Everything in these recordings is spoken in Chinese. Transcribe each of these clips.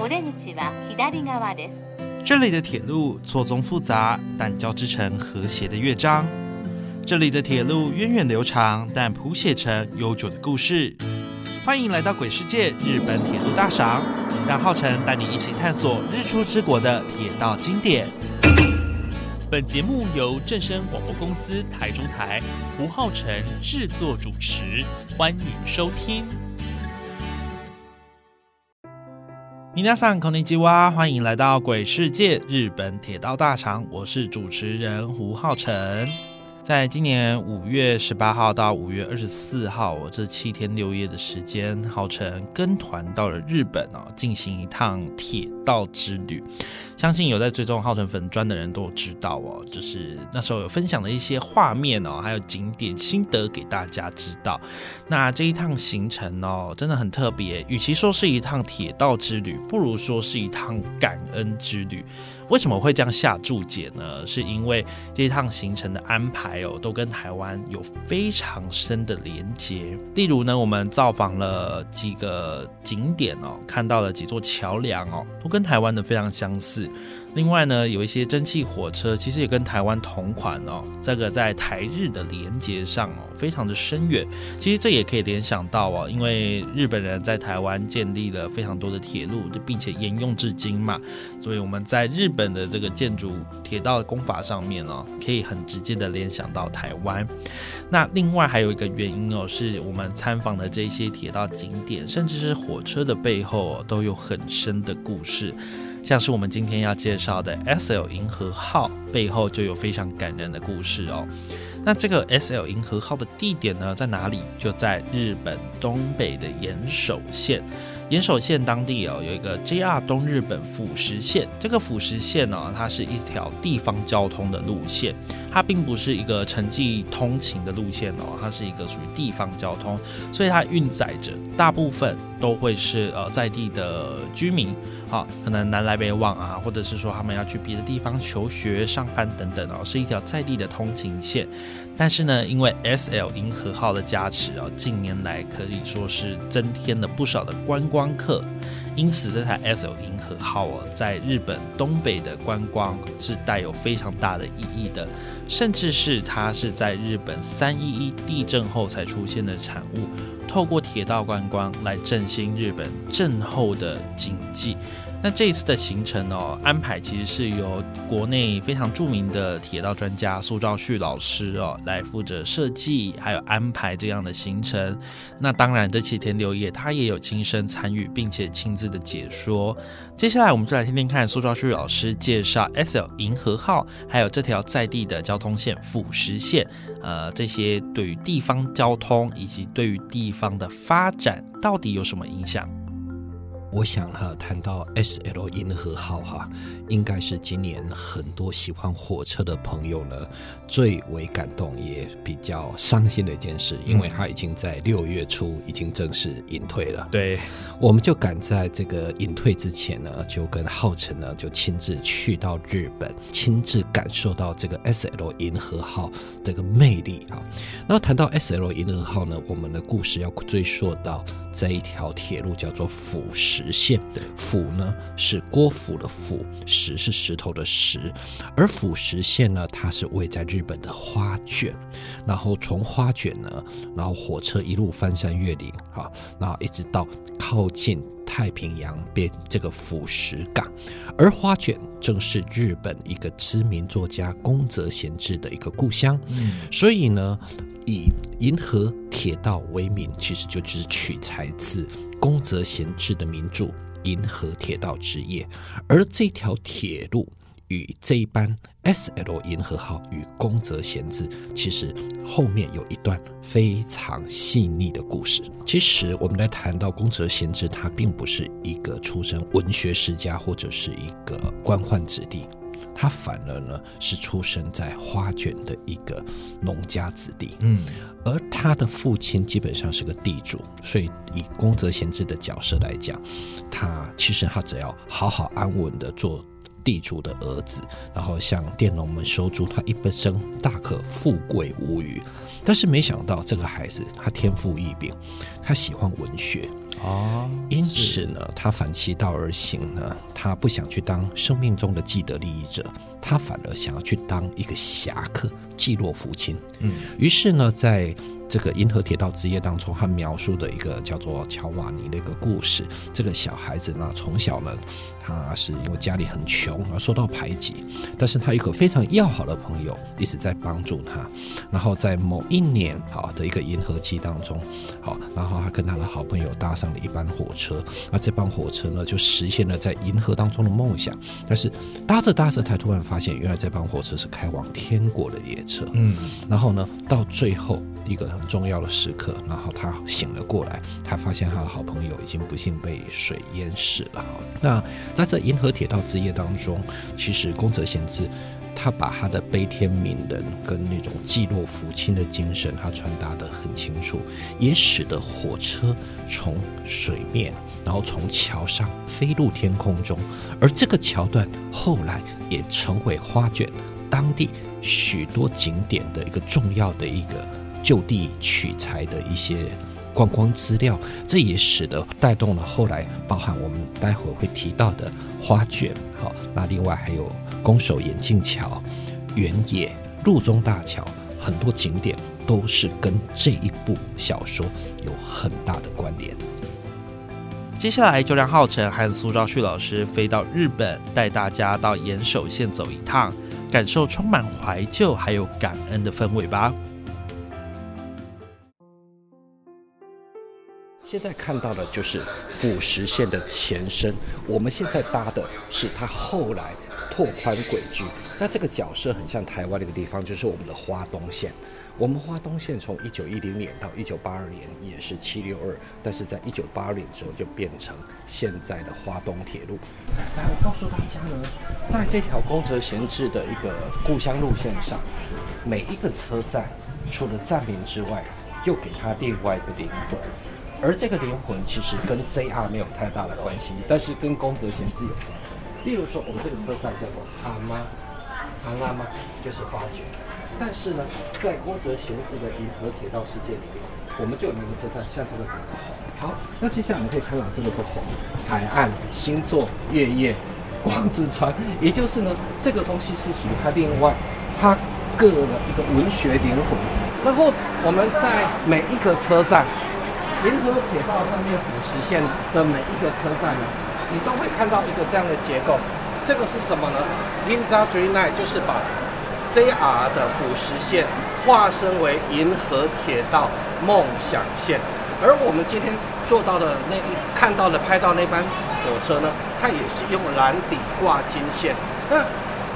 お出口は左側です。这里的铁路错综复杂，但交织成和谐的乐章。这里的铁路源远流长，但谱写成悠久的故事。欢迎来到鬼世界日本铁路大赏，让浩辰带你一起探索日出之国的铁道经典。本节目由正声广播公司台中台胡浩辰制作主持，欢迎收听。 皆さんこんにちは，欢迎来到鬼世界日本铁道大赏，我是主持人胡浩辰。 在今年五月十八号到五月二十四号，我这七天六夜的时间，浩辰跟团到了日本哦，进行一趟铁道之旅。相信有在追踪浩辰粉砖的人都知道哦，就是那时候有分享的一些画面哦，还有景点心得给大家知道。那这一趟行程哦，真的很特别，与其说是一趟铁道之旅，不如说是一趟感恩之旅。为什么会这样下注解呢？是因为这一趟行程的安排哦，都跟台湾有非常深的连接。例如呢，我们造访了几个景点哦，看到了几座桥梁哦，都跟台湾的非常相似。另外呢，有一些蒸汽火车，其实也跟台湾同款哦。这个在台日的连接上哦，非常的深远。其实这也可以联想到哦，因为日本人在台湾建立了非常多的铁路，并且沿用至今嘛，所以我们在日本的这个建筑铁道的工法上面哦，可以很直接的联想到台湾。那另外还有一个原因哦，是我们参访的这些铁道景点，甚至是火车的背后哦，都有很深的故事。像是我们今天要介绍的 S L 银河号背后就有非常感人的故事哦。那这个 S L 银河号的地点呢在哪里？就在日本东北的岩手县。岩手县当地哦有一个 J R 东日本辅石线，这个辅石线呢，它是一条地方交通的路线，它并不是一个城际通勤的路线哦，它是一个属于地方交通，所以它运载着大部分都会是呃在地的居民，好，可能南来北往啊，或者是说他们要去别的地方求学、上班等等哦，是一条在地的通勤线。但是呢，因为 S L 银河号的加持啊，近年来可以说是增添了不少的观光客，因此这台 S L 银河号啊，在日本东北的观光是带有非常大的意义的，甚至是它是在日本三一一地震后才出现的产物，透过铁道观光来振兴日本震后的经济。那这一次的行程哦，安排其实是由国内非常著名的铁道专家苏兆旭老师哦来负责设计，还有安排这样的行程。那当然，这七天六夜他也有亲身参与，并且亲自的解说。接下来，我们就来听听看苏兆旭老师介绍 S L 银河号，还有这条在地的交通线辅石线，呃，这些对于地方交通以及对于地方的发展到底有什么影响？我想哈，谈到 S L 银河号哈，应该是今年很多喜欢火车的朋友呢最为感动也比较伤心的一件事，因为他已经在六月初已经正式隐退了。对，我们就赶在这个隐退之前呢，就跟浩辰呢就亲自去到日本，亲自感受到这个 S L 银河号这个魅力啊。然后谈到 S L 银河号呢，我们的故事要追溯到这一条铁路叫做辅石。石线，府呢是郭府的府，石是石头的石，而府石线呢，它是位在日本的花卷，然后从花卷呢，然后火车一路翻山越岭，啊，然后一直到靠近太平洋边这个腐石港，而花卷正是日本一个知名作家宫泽贤治的一个故乡，嗯，所以呢，以银河铁道为名，其实就只取材自。宫泽贤治的名著《银河铁道之夜》，而这条铁路与这一班 S L 银河号与宫泽贤治，其实后面有一段非常细腻的故事。其实我们来谈到宫泽贤治，他并不是一个出身文学世家或者是一个官宦子弟。他反而呢是出生在花卷的一个农家子弟，嗯，而他的父亲基本上是个地主，所以以宫泽贤治的角色来讲，他其实他只要好好安稳的做地主的儿子，然后向佃农们收租，他一生大可富贵无余。但是没想到这个孩子他天赋异禀，他喜欢文学，哦，因此呢，他反其道而行呢，他不想去当生命中的既得利益者，他反而想要去当一个侠客，济弱扶倾。嗯，于是呢，在这个银河铁道之夜当中，他描述的一个叫做乔瓦尼的一个故事。这个小孩子呢，从小呢，他是因为家里很穷而受到排挤，但是他有一个非常要好的朋友一直在帮助他。然后在某一年好的一个银河期当中，好，然后他跟他的好朋友搭上了一班火车，那这班火车呢，就实现了在银河当中的梦想。但是搭着搭着，他突然发现，原来这班火车是开往天国的列车。嗯，然后呢，到最后一个很重要的时刻，然后他醒了过来，他发现他的好朋友已经不幸被水淹死了。那在这银河铁道之夜当中，其实宫泽贤治他把他的悲天悯人跟那种济弱扶倾的精神，他传达得很清楚，也使得火车从水面，然后从桥上飞入天空中，而这个桥段后来也成为花卷当地许多景点的一个重要的一个就地取材的一些观光资料，这也使得带动了后来包含我们待会会提到的花卷，好，那另外还有宫守眼镜桥、原野、路中大桥，很多景点都是跟这一部小说有很大的关联。接下来就让浩辰和苏兆旭老师飞到日本，带大家到岩手县走一趟，感受充满怀旧还有感恩的氛围吧。现在看到的就是腐蚀线的前身，我们现在搭的是它后来拓宽轨距。那这个角色很像台湾的一个地方，就是我们的花东线。我们花东线从一九一零年到一九八二年也是七六二，但是在一九八二年之后就变成现在的花东铁路。来，我告诉大家呢，在这条宫泽贤治的一个故乡路线上，每一个车站除了站名之外，又给它另外一个灵魂。而这个灵魂其实跟 JR 没有太大的关系，但是跟宫泽贤治有关。例如说，我们这个车站叫做阿妈，阿妈妈就是花卷。但是呢，在宫泽贤治的银河铁道世界里面，我们就有那个车站像这个红。好，那接下来我们可以看到这个是红海岸、星座、月夜、光之川，也就是呢，这个东西是属于它另外它个的一个文学灵魂。然后我们在每一个车站。银河铁道上面腐蚀线的每一个车站呢，你都会看到一个这样的结构。这个是什么呢？Ginza Dream Line 就是把 JR 的腐蚀线化身为银河铁道梦想线。而我们今天做到的那一看到的拍到那班火车呢，它也是用蓝底挂金线。那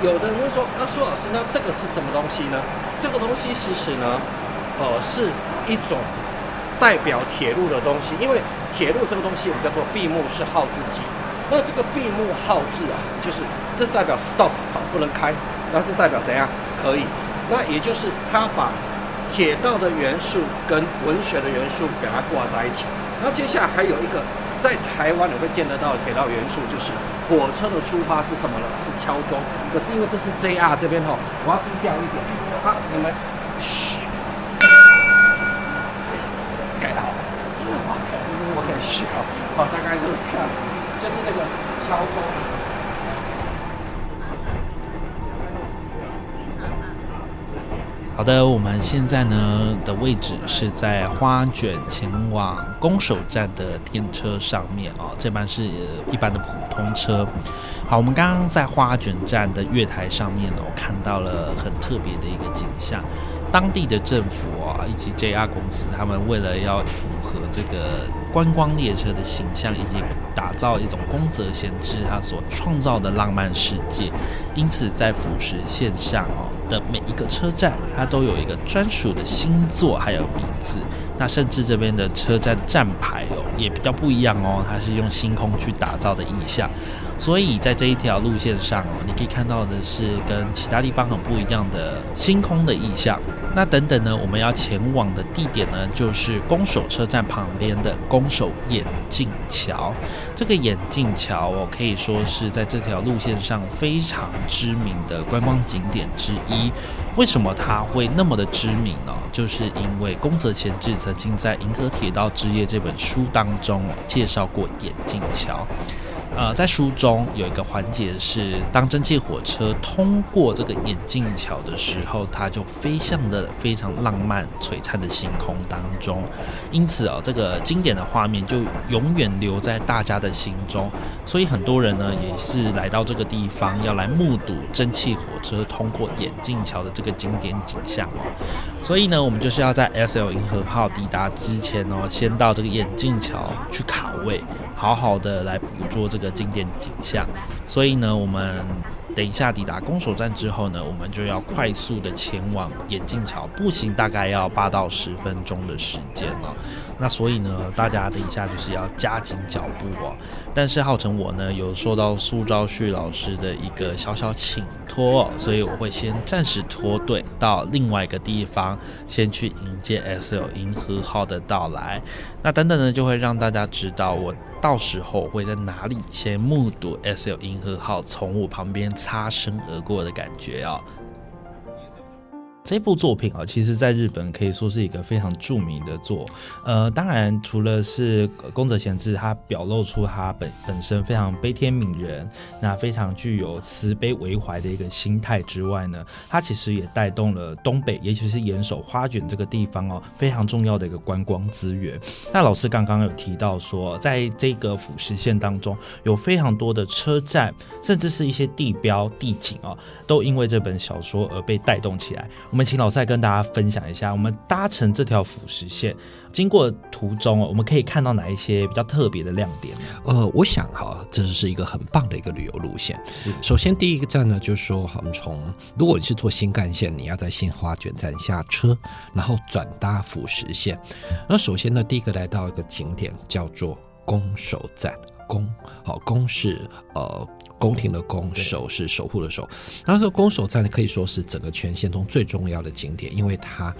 有的人会说，那苏老师，那这个是什么东西呢？这个东西其实呢，呃，是一种。代表铁路的东西，因为铁路这个东西我们叫做闭幕式号字机。那这个闭幕号字啊，就是这代表 stop 好，不能开。那是代表怎样？可以。那也就是它把铁道的元素跟文学的元素给它挂在一起。那接下来还有一个在台湾你会见得到的铁道元素，就是火车的出发是什么呢？是敲钟。可是因为这是 JR 这边哈，我要低调一点。好，你们哦，大概就是这样子，就是那个敲钟。好的，我们现在呢的位置是在花卷前往宫守站的电车上面哦，这班是一般的普通车。好，我们刚刚在花卷站的月台上面呢，我，看到了很特别的一个景象。当地的政府啊，以及 JR 公司，他们为了要符合这个观光列车的形象，以及打造一种宫泽贤治他所创造的浪漫世界，因此在辅石线上哦的每一个车站，它都有一个专属的星座还有名字。那甚至这边的车站站牌哦也比较不一样哦，它是用星空去打造的意象。所以在这一条路线上哦，你可以看到的是跟其他地方很不一样的星空的意象。那等等呢，我们要前往的地点呢，就是宫守车站旁边的宫守眼镜桥。这个眼镜桥哦，可以说是在这条路线上非常知名的观光景点之一。为什么它会那么的知名呢？就是因为宫泽贤治曾经在《银河铁道之夜》这本书当中介绍过眼镜桥。呃，在书中有一个环节是，当蒸汽火车通过这个眼镜桥的时候，它就飞向了非常浪漫璀璨的星空当中。因此啊，这个经典的画面就永远留在大家的心中。所以很多人呢，也是来到这个地方，要来目睹蒸汽火车通过眼镜桥的这个经典景象哦。所以呢，我们就是要在 S L 银河号抵达之前哦，先到这个眼镜桥去卡位，好好的来捕捉这个经典景象。所以呢，我们等一下抵达攻守站之后呢，我们就要快速的前往眼镜桥，步行大概要八到十分钟的时间了。那所以呢，大家等一下就是要加紧脚步哦。但是浩成我呢，有受到苏昭旭老师的一个小小请托，所以我会先暂时脱队到另外一个地方，先去迎接 S L 银河号的到来。那等等呢，就会让大家知道我到时候会在哪里先目睹 S L 银河号从我旁边擦身而过的感觉哦。这部作品啊，其实在日本可以说是一个非常著名的作。呃，当然除了是宫泽贤治他表露出他本本身非常悲天悯人，那非常具有慈悲为怀的一个心态之外呢，他其实也带动了东北，尤其是岩手花卷这个地方哦，非常重要的一个观光资源。那老师刚刚有提到说，在这个辅石线当中，有非常多的车站，甚至是一些地标地景哦，都因为这本小说而被带动起来。我们请老师来跟大家分享一下，我们搭乘这条辅石线经过途中哦，我们可以看到哪一些比较特别的亮点？呃，我想哈，这是一个很棒的一个旅游路线。是，首先第一个站呢，就是说，我们从如果你是坐新干线，你要在新花卷站下车，然后转搭辅石线。那首先呢，第一个来到一个景点叫做宫守站，宫好，宫是呃。宫廷的宫，守是守护的守。然后说宫守站可以说是整个全线中最重要的景点，因为它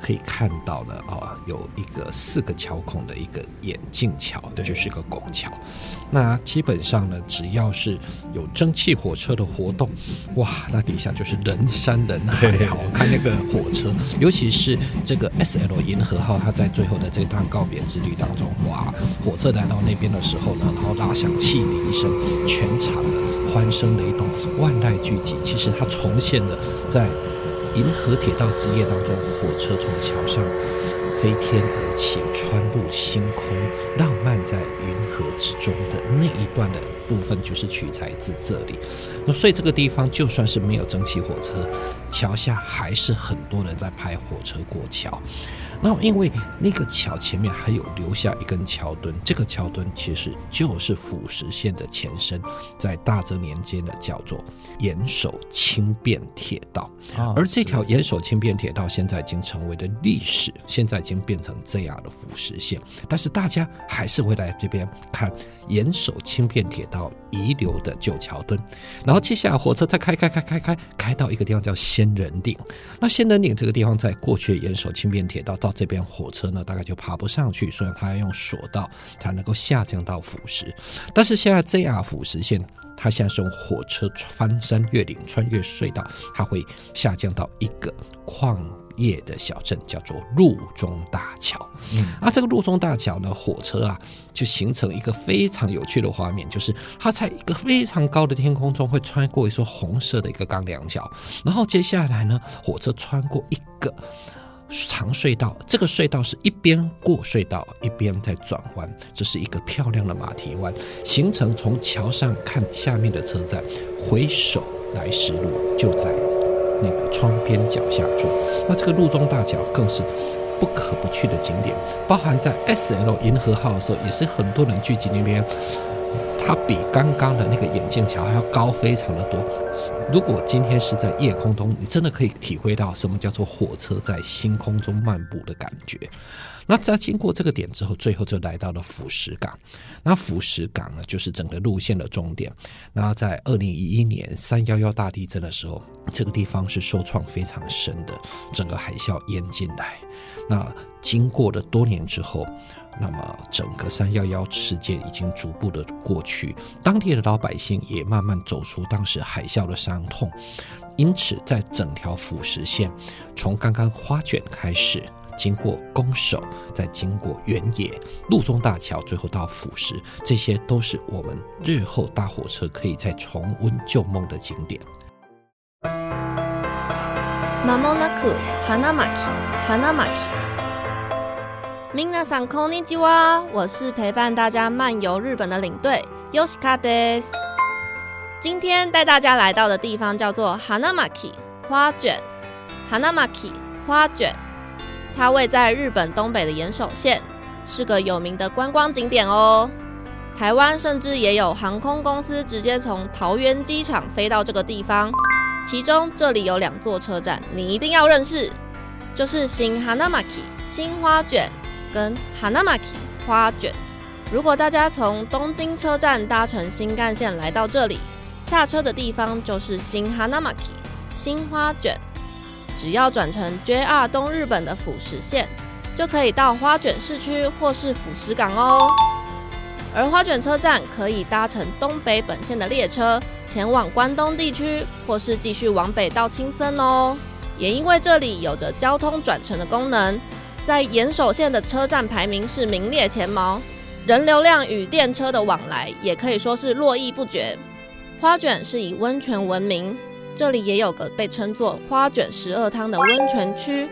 可以看到呢，哦，有一个四个桥孔的一个眼镜桥，就是个拱桥。那基本上呢，只要是有蒸汽火车的活动，哇，那底下就是人山人海。好看那个火车，尤其是这个 S L 银河号，它在最后的这趟告别之旅当中，哇，火车来到那边的时候呢，然后拉响汽笛声，全场欢声雷动，万籁俱寂。其实它重现了在银河铁道之夜当中，火车从桥上飞天而起，穿入星空，浪漫在云河之中的那一段的部分，就是取材自这里。那所以这个地方就算是没有蒸汽火车，桥下还是很多人在拍火车过桥。那因为那个桥前面还有留下一根桥墩，这个桥墩其实就是辅石线的前身，在大正年间的叫做岩手轻便铁道，而这条岩手轻便铁道现在已经成为了历史，现在已经变成这样的辅石线，但是大家还是会来这边看岩手轻便铁道遗留的旧桥墩，然后接下来火车再开开开开开开到一个地方叫仙人岭，那仙人岭这个地方在过去岩手轻便铁道到这边火车呢，大概就爬不上去，所以它要用索道才能够下降到辅石。但是现在 JR 辅石线，它现在是用火车翻山越岭、穿越隧道，它会下降到一个矿业的小镇，叫做路中大桥。嗯，啊，这个路中大桥呢，火车啊，就形成一个非常有趣的画面，就是它在一个非常高的天空中会穿过一座红色的一个钢梁桥，然后接下来呢，火车穿过一个。长隧道，这个隧道是一边过隧道，一边在转弯，这是一个漂亮的马蹄湾，形成从桥上看下面的车站，回首来时路就在那个窗边脚下处。那这个路中大桥更是不可不去的景点，包含在 S L 银河号的时候，也是很多人聚集那边。它比刚刚的那个眼镜桥还要高非常的多。如果今天是在夜空中，你真的可以体会到什么叫做火车在星空中漫步的感觉。那在经过这个点之后，最后就来到了腐蚀港。那腐蚀港呢，就是整个路线的终点。那在二零一一年三幺幺大地震的时候，这个地方是受创非常深的，整个海啸淹进来。那经过了多年之后，那么整个三幺幺事件已经逐步的过去，当地的老百姓也慢慢走出当时海啸的伤痛。因此，在整条腐蚀线，从刚刚花卷开始。经过攻守，再经过原野、路中大桥，最后到腐蚀，这些都是我们日后搭火车可以再重温旧梦的景点。まもなく花巻、花巻。皆さんこんにちは，我是陪伴大家漫游日本的领队 Yoshika des。今天带大家来到的地方叫做 Hanamaki 花卷，Hanamaki 花卷。 它位在日本东北的岩手县，是个有名的观光景点哦。台湾甚至也有航空公司直接从桃园机场飞到这个地方。其中这里有两座车站，你一定要认识，就是新 Hanamaki 新花卷跟 Hanamaki 花卷。如果大家从东京车站搭乘新干线来到这里，下车的地方就是新 Hanamaki 新花卷。只要转乘 JR 东日本的腐蚀线，就可以到花卷市区或是腐蚀港哦。而花卷车站可以搭乘东北本线的列车前往关东地区，或是继续往北到青森哦。也因为这里有着交通转乘的功能，在岩手县的车站排名是名列前茅，人流量与电车的往来也可以说是络绎不绝。花卷是以温泉闻名。这里也有个被称作“花卷十二汤”的温泉区，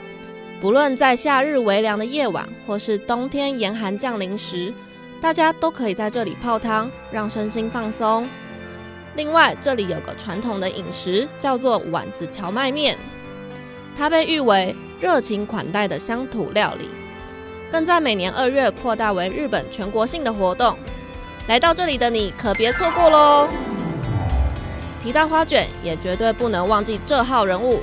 不论在夏日微凉的夜晚，或是冬天严寒降临时，大家都可以在这里泡汤，让身心放松。另外，这里有个传统的饮食，叫做丸子荞麦面，它被誉为热情款待的乡土料理，更在每年二月扩大为日本全国性的活动。来到这里的你，可别错过喽！提到花卷，也绝对不能忘记这号人物。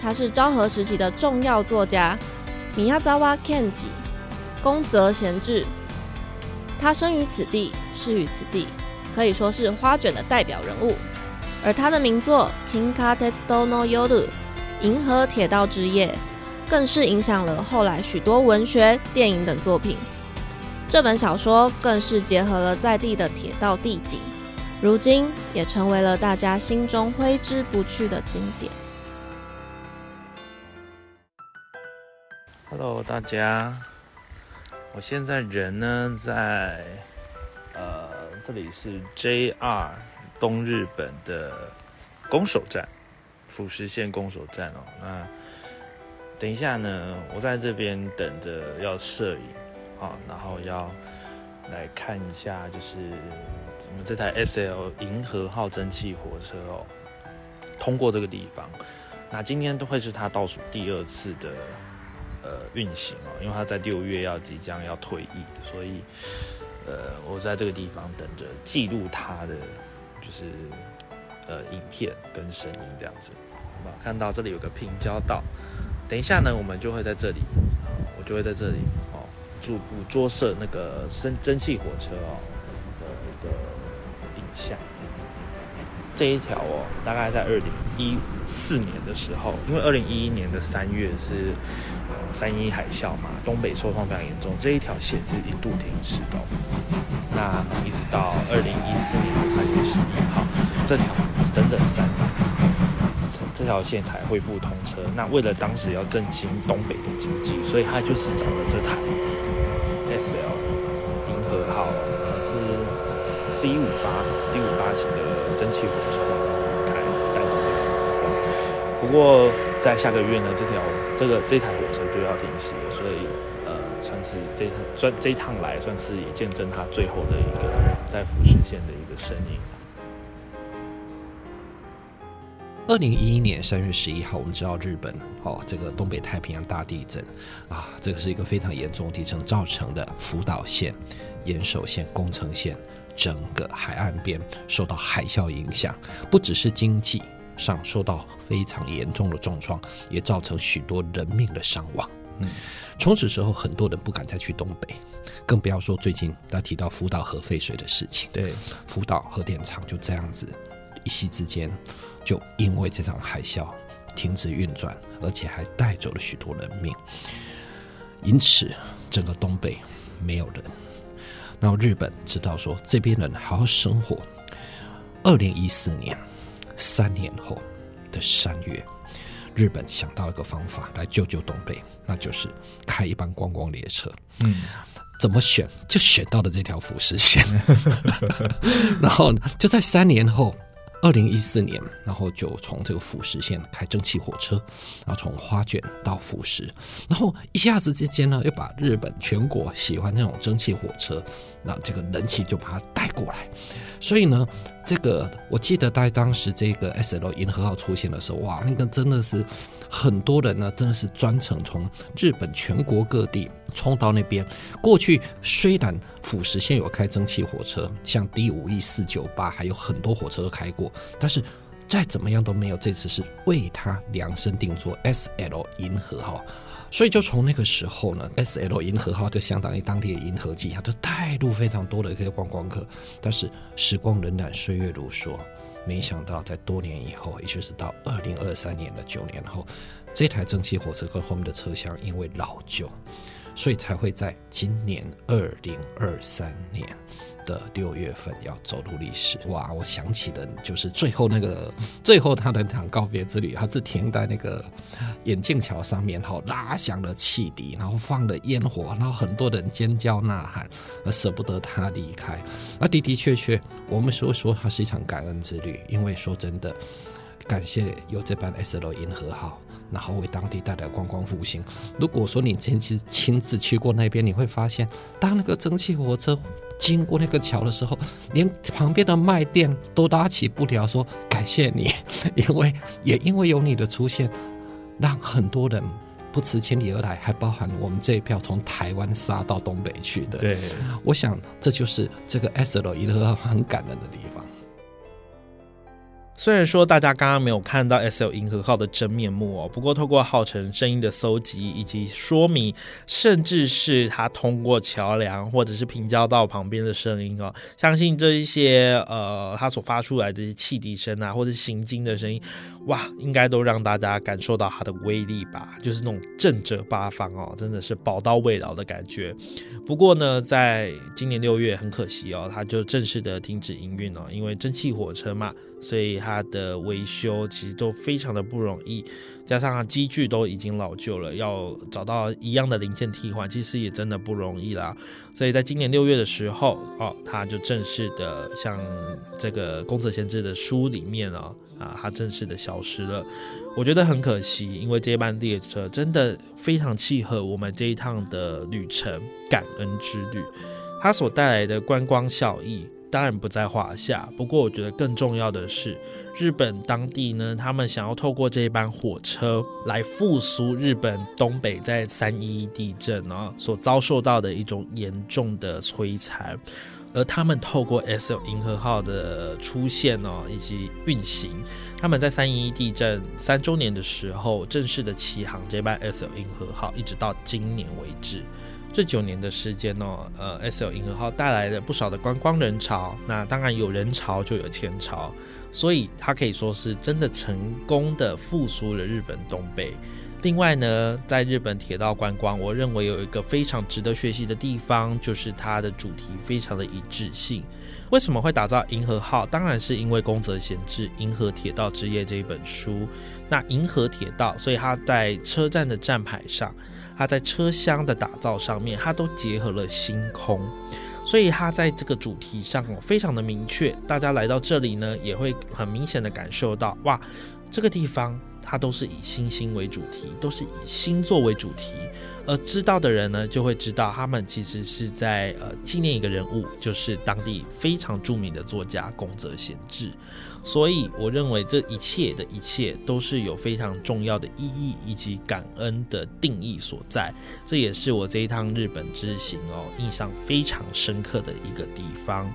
他是昭和时期的重要作家米亚扎瓦 Kenji，宫泽贤治。他生于此地，逝于此地，可以说是花卷的代表人物。而他的名作《Kinka Tetsudo no Yoru》银河铁道之夜，更是影响了后来许多文学、电影等作品。这本小说更是结合了在地的铁道地景。如今也成为了大家心中挥之不去的经典。Hello，大家，我现在人呢在呃这里是 JR 东日本的攻守站，富士线攻守站哦。那等一下呢，我在这边等着要摄影啊，然后要来看一下就是。我们这台 S L 银河号蒸汽火车哦，通过这个地方，那今天都会是它倒数第二次的呃运行哦，因为它在六月要即将要退役，所以呃我在这个地方等着记录它的就是呃影片跟声音这样子，好吧？看到这里有个平交道，等一下呢，我们就会在这里，我就会在这里哦，逐步捉摄那个蒸蒸汽火车哦。下这一条哦，大概在二零一四年的时候，因为二零一一年的三月是三一海啸嘛，东北受创非常严重，这一条线是一度停驶的。那一直到二零一四年的三月十一号，这条整整三年，这条线才恢复通车。那为了当时要振兴东北的经济，所以他就是找了这台 S L 银河号，是 C 五八。C 五八型的蒸汽火车开带动这个不过在下个月呢，这条这个这台火车就要停驶了，所以呃，算是这趟算这一趟来算是也见证它最后的一个在福实线的一个身影。二零一一年三月十一号，我们知道日本哦，这个东北太平洋大地震啊，这个是一个非常严重地震造成的福岛县、岩手县、宫城县。整个海岸边受到海啸影响，不只是经济上受到非常严重的重创，也造成许多人命的伤亡。嗯，从此之后，很多人不敢再去东北，更不要说最近他提到福岛核废水的事情。对，福岛核电厂就这样子一夕之间，就因为这场海啸停止运转，而且还带走了许多人命。因此，整个东北没有人。然后日本知道说这边人好好生活。二零一四年，三年后的三月，日本想到一个方法来救救东北，那就是开一班观光列车。嗯，怎么选？就选到了这条福士线。然后就在三年后，二零一四年，然后就从这个福石线开蒸汽火车，然后从花卷到福石，然后一下子之间呢，又把日本全国喜欢那种蒸汽火车，那这个人气就把它带过来。所以呢，这个我记得在当时这个 S L 银河号出现的时候，哇，那个真的是很多人呢，真的是专程从日本全国各地冲到那边。过去虽然辅石线有开蒸汽火车，像 D 五 E 四九八，还有很多火车都开过，但是再怎么样都没有这次是为它量身定做 S L 银河号。所以就从那个时候呢，S L 银河号就相当于当地的银河系，它就带入非常多的一些观光客。但是时光荏苒，岁月如梭，没想到在多年以后，也就是到二零二三年的九年后，这台蒸汽火车跟后面的车厢因为老旧，所以才会在今年二零二三年的六月份要走入历史。哇，我想起的就是 最后那个最后他的那场告别之旅，他是停在那个眼镜桥上面，哈，拉响了汽笛，然后放了烟火，然后很多人尖叫呐喊，而舍不得他离开。那的的确确，我们说说它是一场感恩之旅，因为说真的，感谢有这班 S L 银河号。然后为当地带来观光复兴。如果说你亲自亲自去过那边，你会发现，当那个蒸汽火车经过那个桥的时候，连旁边的卖店都拉起布条说感谢你，因为也因为有你的出现，让很多人不辞千里而来，还包含我们这一票从台湾杀到东北去的。对，我想这就是这个 S L 一乐很感人的地方。虽然说大家刚刚没有看到 S L 银河号的真面目哦，不过透过浩辰声音的搜集以及说明，甚至是他通过桥梁或者是平交道旁边的声音哦，相信这一些呃他所发出来的汽笛声啊，或者行经的声音，哇，应该都让大家感受到它的威力吧，就是那种震折八方哦，真的是宝刀未老的感觉。不过呢，在今年六月很可惜哦，它就正式的停止营运了，因为蒸汽火车嘛。所以它的维修其实都非常的不容易，加上机具都已经老旧了，要找到一样的零件替换，其实也真的不容易啦。所以在今年六月的时候，哦，它就正式的像这个宫泽贤治的书里面啊，啊，它正式的消失了。我觉得很可惜，因为这班列车真的非常契合我们这一趟的旅程——感恩之旅，它所带来的观光效益。当然不在话下，不过我觉得更重要的是，日本当地呢，他们想要透过这班火车来复苏日本东北在三一一地震啊所遭受到的一种严重的摧残，而他们透过 S L 银河号的出现哦以及运行，他们在三一一地震三周年的时候正式的起航这班 S L 银河号，一直到今年为止。这九年的时间呢，呃，S L 银河号带来了不少的观光人潮。那当然有人潮就有钱潮，所以它可以说是真的成功的复苏了日本东北。另外呢，在日本铁道观光，我认为有一个非常值得学习的地方，就是它的主题非常的一致性。为什么会打造银河号？当然是因为宫泽贤治《银河铁道之夜》这一本书。那银河铁道，所以它在车站的站牌上。它在车厢的打造上面，它都结合了星空，所以它在这个主题上哦，非常的明确。大家来到这里呢，也会很明显的感受到，哇，这个地方它都是以星星为主题，都是以星座为主题。而知道的人呢，就会知道他们其实是在呃纪念一个人物，就是当地非常著名的作家宫泽贤治。所以，我认为这一切的一切都是有非常重要的意义以及感恩的定义所在。这也是我这一趟日本之行哦，印象非常深刻的一个地方。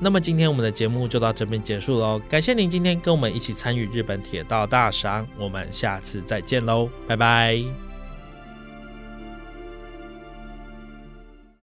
那么今天我们的节目就到这边结束喽，感谢您今天跟我们一起参与日本铁道大赏，我们下次再见喽，拜拜。